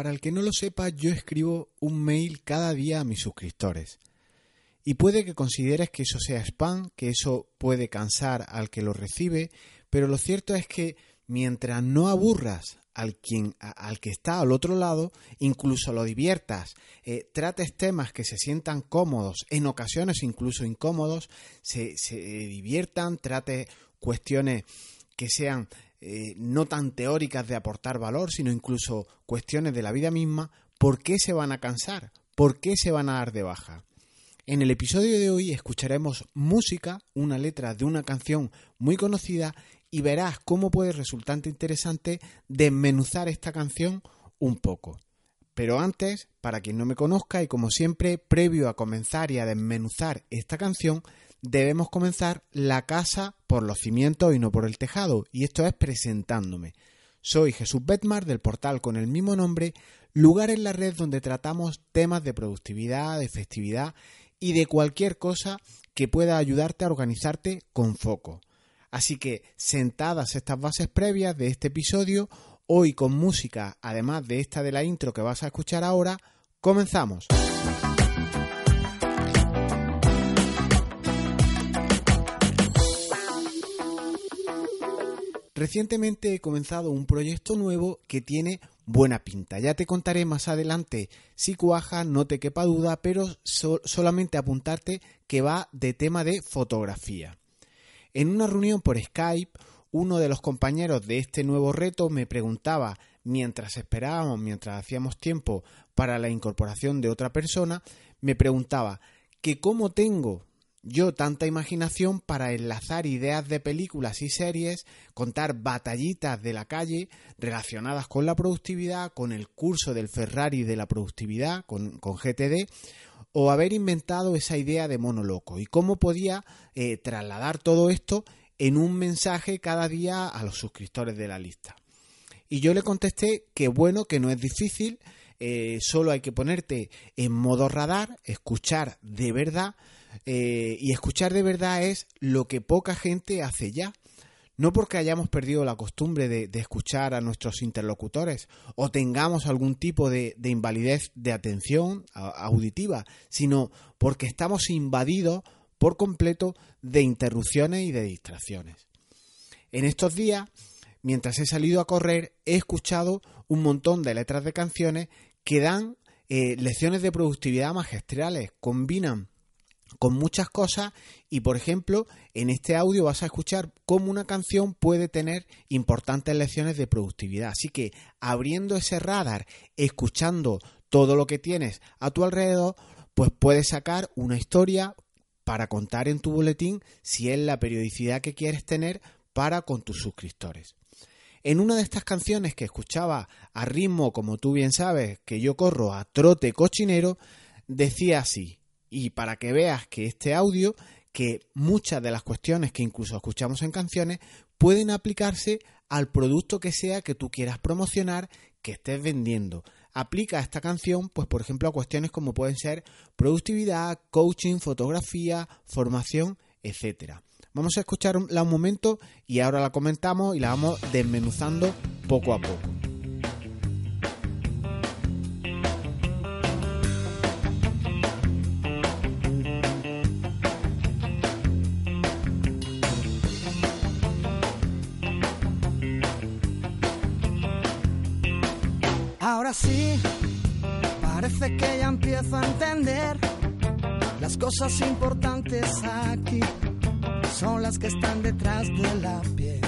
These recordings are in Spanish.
para el que no lo sepa, yo escribo un mail cada día a mis suscriptores. Y puede que consideres que eso sea spam, que eso puede cansar al que lo recibe, pero lo cierto es que mientras no aburras al, quien, al que está al otro lado, incluso lo diviertas, eh, trates temas que se sientan cómodos, en ocasiones incluso incómodos, se, se diviertan, trate cuestiones que sean eh, no tan teóricas de aportar valor, sino incluso cuestiones de la vida misma, ¿por qué se van a cansar? ¿Por qué se van a dar de baja? En el episodio de hoy escucharemos música, una letra de una canción muy conocida y verás cómo puede resultar interesante desmenuzar esta canción un poco. Pero antes, para quien no me conozca y como siempre, previo a comenzar y a desmenuzar esta canción, debemos comenzar la casa por los cimientos y no por el tejado, y esto es presentándome. Soy Jesús Betmar del portal con el mismo nombre, lugar en la red donde tratamos temas de productividad, de efectividad y de cualquier cosa que pueda ayudarte a organizarte con foco. Así que, sentadas estas bases previas de este episodio, hoy con música, además de esta de la intro que vas a escuchar ahora, comenzamos. Recientemente he comenzado un proyecto nuevo que tiene buena pinta. Ya te contaré más adelante si cuaja, no te quepa duda, pero solamente apuntarte que va de tema de fotografía. En una reunión por Skype, uno de los compañeros de este nuevo reto me preguntaba, mientras esperábamos, mientras hacíamos tiempo para la incorporación de otra persona, me preguntaba que cómo tengo yo tanta imaginación para enlazar ideas de películas y series, contar batallitas de la calle relacionadas con la productividad, con el curso del Ferrari de la productividad, con, GTD, o haber inventado esa idea de mono loco y cómo podía eh, trasladar todo esto en un mensaje cada día a los suscriptores de la lista. Y yo le contesté que bueno, que no es difícil, eh, solo hay que ponerte en modo radar, escuchar de verdad, eh, y escuchar de verdad es lo que poca gente hace ya. No porque hayamos perdido la costumbre de, escuchar a nuestros interlocutores o tengamos algún tipo de, invalidez de atención auditiva, sino porque estamos invadidos por completo de interrupciones y de distracciones. En estos días, mientras he salido a correr, he escuchado un montón de letras de canciones que dan eh, lecciones de productividad magistrales, combinan con muchas cosas y por ejemplo en este audio vas a escuchar cómo una canción puede tener importantes lecciones de productividad. Así que abriendo ese radar, escuchando todo lo que tienes a tu alrededor, pues puedes sacar una historia para contar en tu boletín si es la periodicidad que quieres tener para con tus suscriptores. En una de estas canciones que escuchaba a ritmo, como tú bien sabes, que yo corro a trote cochinero, decía así, y para que veas que este audio, que muchas de las cuestiones que incluso escuchamos en canciones, pueden aplicarse al producto que sea que tú quieras promocionar, que estés vendiendo. Aplica esta canción, pues por ejemplo, a cuestiones como pueden ser productividad, coaching, fotografía, formación, etcétera. Vamos a escucharla un momento y ahora la comentamos y la vamos desmenuzando poco a poco. Cosas importantes aquí son las que están detrás de la piel.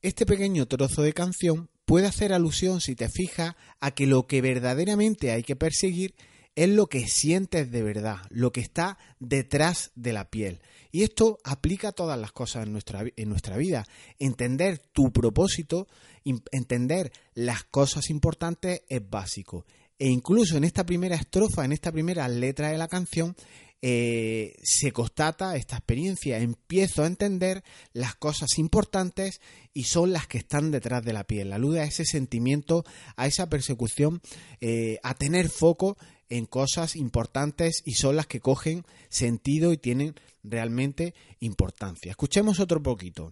Este pequeño trozo de canción puede hacer alusión, si te fijas, a que lo que verdaderamente hay que perseguir es lo que sientes de verdad, lo que está detrás de la piel. Y esto aplica a todas las cosas en nuestra, en nuestra vida. Entender tu propósito, entender las cosas importantes es básico. E incluso en esta primera estrofa, en esta primera letra de la canción, eh, se constata esta experiencia. Empiezo a entender las cosas importantes y son las que están detrás de la piel. Alude a ese sentimiento, a esa persecución, eh, a tener foco en cosas importantes y son las que cogen sentido y tienen realmente importancia. Escuchemos otro poquito.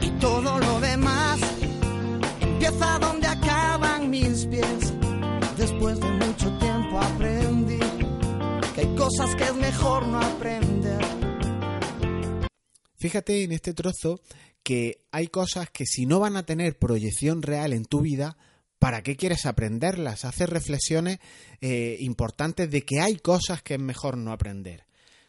Y todo lo demás empieza donde acaban mis pies después de mucho tiempo aprendí que hay cosas que es mejor no aprender. Fíjate en este trozo que hay cosas que si no van a tener proyección real en tu vida, ¿para qué quieres aprenderlas? Hace reflexiones eh, importantes de que hay cosas que es mejor no aprender.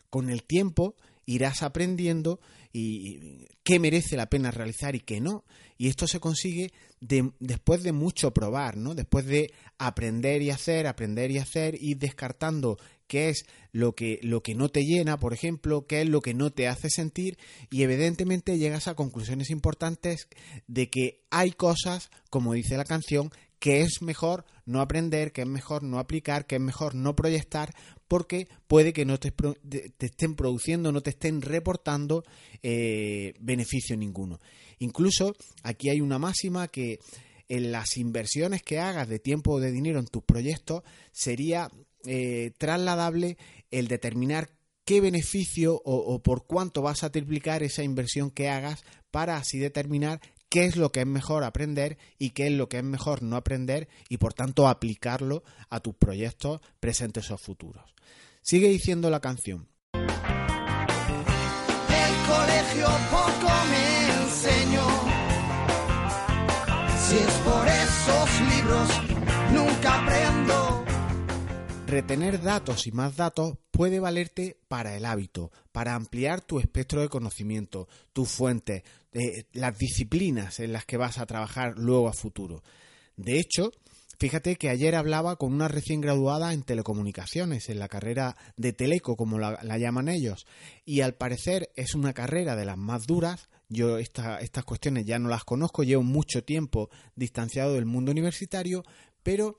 Con el tiempo irás aprendiendo y qué merece la pena realizar y qué no. Y esto se consigue después de mucho probar, ¿no? Después de aprender y hacer, aprender y hacer, y descartando qué es lo que, lo que no te llena, por ejemplo, qué es lo que no te hace sentir, y evidentemente llegas a conclusiones importantes de que hay cosas, como dice la canción, que es mejor no aprender, que es mejor no aplicar, que es mejor no proyectar, porque puede que no te, estén produciendo, no te estén reportando eh, beneficio ninguno. Incluso aquí hay una máxima que en las inversiones que hagas de tiempo o de dinero en tus proyectos sería eh, trasladable el determinar qué beneficio o, o, por cuánto vas a triplicar esa inversión que hagas para así determinar qué es lo que es mejor aprender y qué es lo que es mejor no aprender y por tanto aplicarlo a tus proyectos presentes o futuros. Sigue diciendo la canción. El colegio poco me enseñó. Retener datos y más datos puede valerte para el hábito, para ampliar tu espectro de conocimiento, tus fuentes, eh, las disciplinas en las que vas a trabajar luego a futuro. De hecho, fíjate que ayer hablaba con una recién graduada en telecomunicaciones, en la carrera de Teleco, como la, llaman ellos, y al parecer es una carrera de las más duras. Yo estas cuestiones ya no las conozco, llevo mucho tiempo distanciado del mundo universitario, pero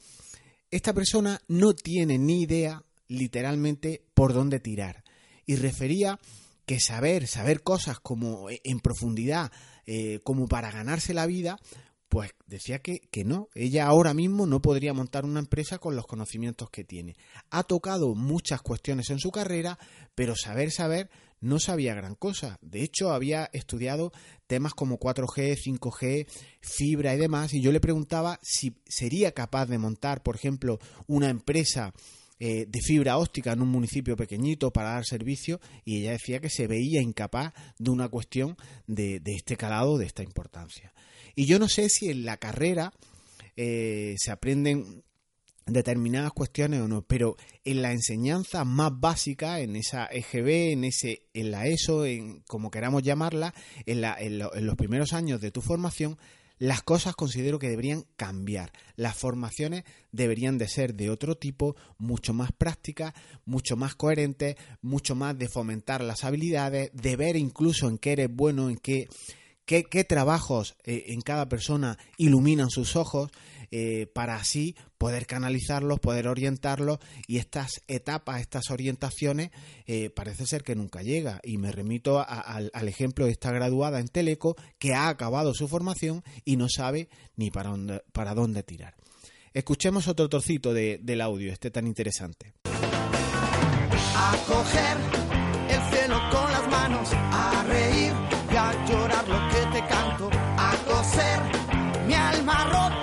esta persona no tiene ni idea literalmente por dónde tirar. Y refería que saber, saber cosas como eh, en profundidad, eh, como para ganarse la vida, pues decía que, que, no, ella ahora mismo no podría montar una empresa con los conocimientos que tiene. Ha tocado muchas cuestiones en su carrera, pero saber, saber, no sabía gran cosa. De hecho, había estudiado temas como 4G, 5G, fibra y demás, y yo le preguntaba si sería capaz de montar, por ejemplo, una empresa eh, de fibra óptica en un municipio pequeñito para dar servicio y ella decía que se veía incapaz de una cuestión de, este calado, de esta importancia. Y yo no sé si en la carrera eh, se aprenden determinadas cuestiones o no, pero en la enseñanza más básica, en esa EGB, en ese, en la ESO, en como queramos llamarla, en, en los primeros años de tu formación, las cosas considero que deberían cambiar. Las formaciones deberían de ser de otro tipo, mucho más prácticas, mucho más coherentes, mucho más de fomentar las habilidades, de ver incluso en qué eres bueno, en qué, qué, trabajos eh, en cada persona iluminan sus ojos eh, para así poder canalizarlos, poder orientarlos y estas etapas, estas orientaciones, eh, parece ser que nunca llega. Y me remito al, ejemplo de esta graduada en Teleco que ha acabado su formación y no sabe ni para dónde, tirar. Escuchemos otro trocito del audio, este tan interesante. A coger el cielo con las manos, a reír y a llorar lo que te canto, a coser mi alma rota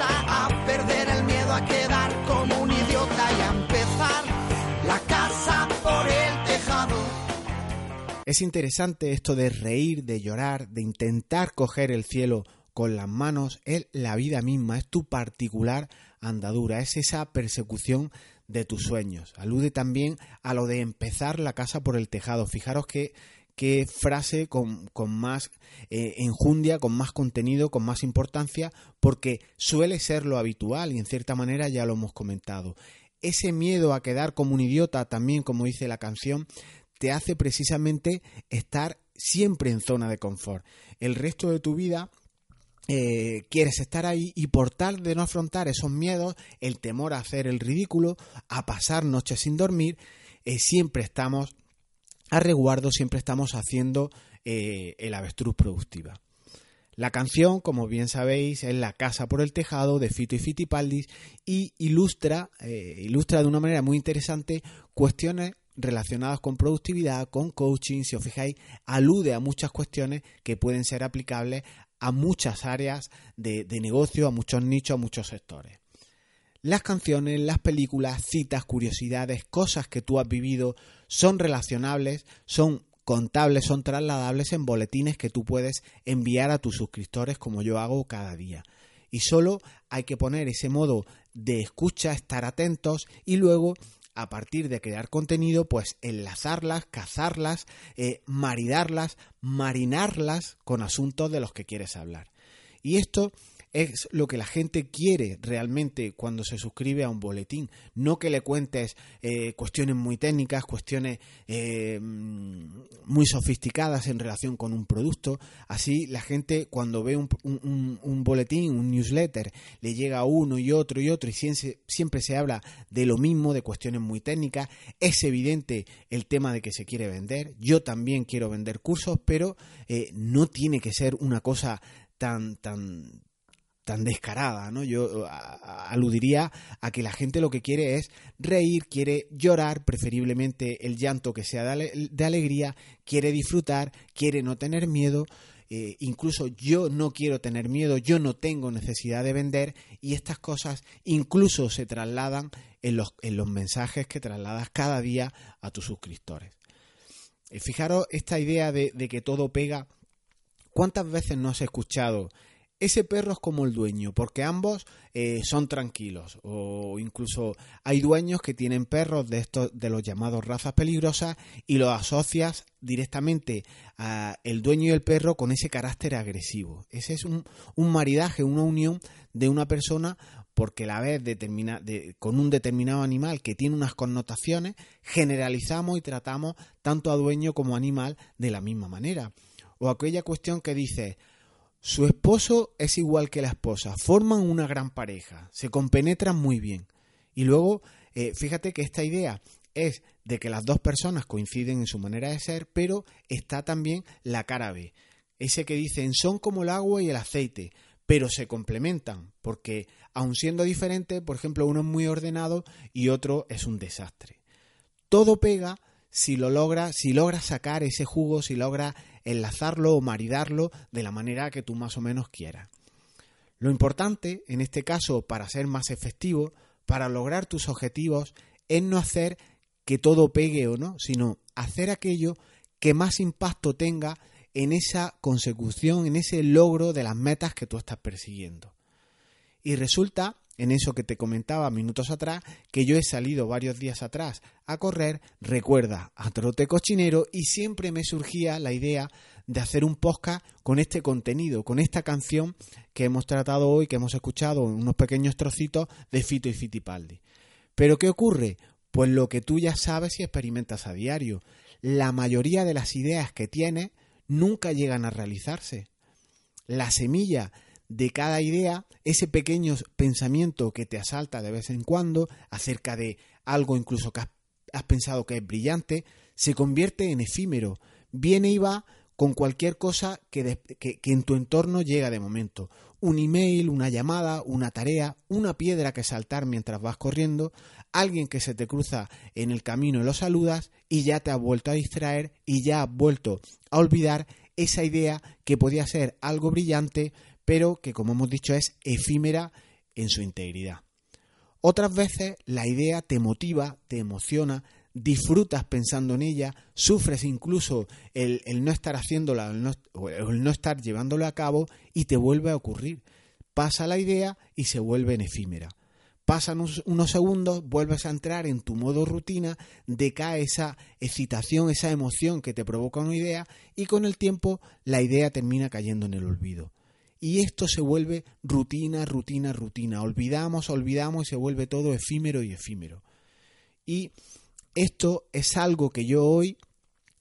Es interesante esto de reír, de llorar, de intentar coger el cielo con las manos, es la vida misma, es tu particular andadura, es esa persecución de tus sueños. Alude también a lo de empezar la casa por el tejado. Fijaros que qué frase con, más eh, enjundia, con más contenido, con más importancia, porque suele ser lo habitual y en cierta manera ya lo hemos comentado. Ese miedo a quedar como un idiota, también como dice la canción, te hace precisamente estar siempre en zona de confort. El resto de tu vida eh, quieres estar ahí y por tal de no afrontar esos miedos, el temor a hacer el ridículo, a pasar noches sin dormir, eh, siempre estamos a resguardo siempre estamos haciendo eh, el avestruz productiva. La canción, como bien sabéis, es La casa por el tejado de Fito y Fitipaldis y ilustra, ilustra de una manera muy interesante cuestiones relacionadas con productividad, con coaching, si os fijáis, alude a muchas cuestiones que pueden ser aplicables a muchas áreas de negocio, a muchos nichos, a muchos sectores. Las canciones, las películas, citas, curiosidades, cosas que tú has vivido son relacionables, son contables, son trasladables en boletines que tú puedes enviar a tus suscriptores como yo hago cada día. Y solo hay que poner ese modo de escucha, estar atentos y luego a partir de crear contenido, pues enlazarlas, cazarlas, eh, maridarlas, marinarlas con asuntos de los que quieres hablar. Y esto es lo que la gente quiere realmente cuando se suscribe a un boletín. No que le cuentes eh, cuestiones muy técnicas, cuestiones eh, muy sofisticadas en relación con un producto. Así la gente cuando ve un, boletín, un newsletter, le llega uno y otro y otro y siempre, siempre se habla de lo mismo, de cuestiones muy técnicas. Es evidente el tema de que se quiere vender. Yo también quiero vender cursos, pero eh, no tiene que ser una cosa tan, tan, tan descarada, ¿no? Yo aludiría a que la gente lo que quiere es reír, quiere llorar, preferiblemente el llanto que sea de, alegría, quiere disfrutar, quiere no tener miedo. Eh, incluso yo no quiero tener miedo, yo no tengo necesidad de vender y estas cosas incluso se trasladan en los, en los mensajes que trasladas cada día a tus suscriptores. Eh, fijaros esta idea de, de que todo pega. ¿Cuántas veces no has escuchado ese perro es como el dueño, porque ambos eh, son tranquilos. O incluso hay dueños que tienen perros de estos, de los llamados razas peligrosas, y los asocias directamente a el dueño y el perro con ese carácter agresivo. Ese es un, maridaje, una unión de una persona porque la vez determina, con un determinado animal que tiene unas connotaciones, generalizamos y tratamos tanto a dueño como animal de la misma manera. O aquella cuestión que dice, su esposo es igual que la esposa, forman una gran pareja, se compenetran muy bien. Y luego, eh, fíjate que esta idea es de que las dos personas coinciden en su manera de ser, pero está también la cara B. Ese que dicen son como el agua y el aceite, pero se complementan, porque aun siendo diferentes, por ejemplo, uno es muy ordenado y otro es un desastre. Todo pega si lo logra, si logra sacar ese jugo, si logra enlazarlo o maridarlo de la manera que tú más o menos quieras. Lo importante, en este caso, para ser más efectivo, para lograr tus objetivos, es no hacer que todo pegue o no, sino hacer aquello que más impacto tenga en esa consecución, en ese logro de las metas que tú estás persiguiendo. Y resulta en eso que te comentaba minutos atrás, que yo he salido varios días atrás a correr, recuerda, a trote cochinero, y siempre me surgía la idea de hacer un podcast con este contenido, con esta canción que hemos tratado hoy, que hemos escuchado en unos pequeños trocitos de Fito y Fitipaldi. Pero ¿qué ocurre? Pues lo que tú ya sabes y experimentas a diario. La mayoría de las ideas que tienes nunca llegan a realizarse. La semilla de cada idea, ese pequeño pensamiento que te asalta de vez en cuando acerca de algo incluso que has, pensado que es brillante, se convierte en efímero, viene y va con cualquier cosa que, que, en tu entorno llega de momento. Un email, una llamada, una tarea, una piedra que saltar mientras vas corriendo, alguien que se te cruza en el camino y lo saludas y ya te has vuelto a distraer y ya has vuelto a olvidar esa idea que podía ser algo brillante, pero que como hemos dicho es efímera en su integridad. Otras veces la idea te motiva, te emociona, disfrutas pensando en ella, sufres incluso el, no estar haciéndola o el no estar llevándola a cabo y te vuelve a ocurrir. Pasa la idea y se vuelve en efímera. Pasan unos segundos, vuelves a entrar en tu modo rutina, decae esa excitación, esa emoción que te provoca una idea y con el tiempo la idea termina cayendo en el olvido. Y esto se vuelve rutina, rutina, rutina. Olvidamos, olvidamos y se vuelve todo efímero y efímero. Y esto es algo que yo hoy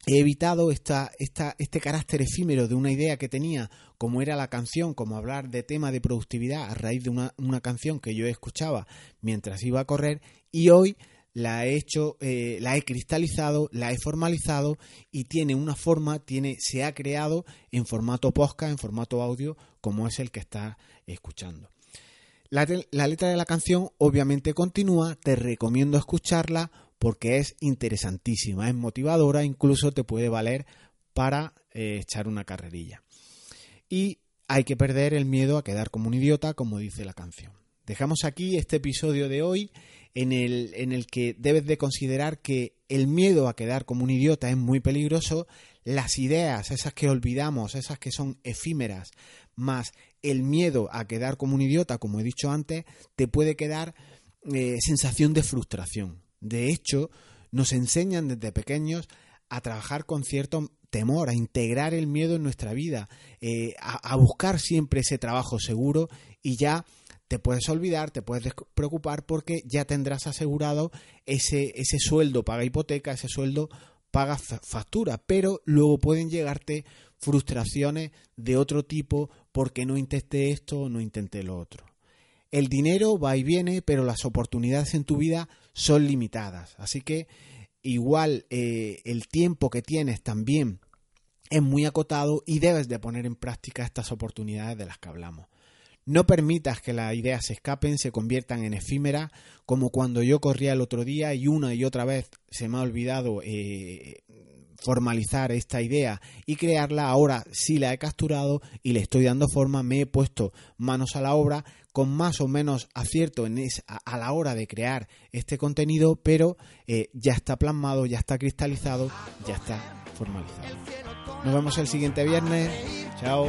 he evitado esta, esta, este carácter efímero de una idea que tenía, como era la canción, como hablar de tema de productividad a raíz de una, una canción que yo escuchaba mientras iba a correr, y hoy la he hecho, eh, la he cristalizado, la he formalizado y tiene una forma, tiene, se ha creado en formato podcast, en formato audio, como es el que está escuchando. La, la letra de la canción obviamente continúa, te recomiendo escucharla porque es interesantísima, es motivadora, incluso te puede valer para eh, echar una carrerilla. Y hay que perder el miedo a quedar como un idiota, como dice la canción. Dejamos aquí este episodio de hoy en el, en el que debes de considerar que el miedo a quedar como un idiota es muy peligroso, las ideas, esas que olvidamos, esas que son efímeras, más el miedo a quedar como un idiota, como he dicho antes, te puede quedar eh, sensación de frustración. De hecho, nos enseñan desde pequeños a trabajar con cierto temor, a integrar el miedo en nuestra vida, eh, a, buscar siempre ese trabajo seguro y ya te puedes olvidar, te puedes preocupar porque ya tendrás asegurado ese, ese sueldo paga hipoteca, ese sueldo paga factura, pero luego pueden llegarte frustraciones de otro tipo porque no intenté esto o no intenté lo otro. El dinero va y viene, pero las oportunidades en tu vida son limitadas. Así que igual eh, el tiempo que tienes también es muy acotado y debes de poner en práctica estas oportunidades de las que hablamos. No permitas que las ideas se escapen, se conviertan en efímeras, como cuando yo corría el otro día y una y otra vez se me ha olvidado eh, formalizar esta idea y crearla. Ahora sí la he capturado y le estoy dando forma, me he puesto manos a la obra con más o menos acierto en a, la hora de crear este contenido, pero eh, ya está plasmado, ya está cristalizado, ya está formalizado. Nos vemos el siguiente viernes. Chao.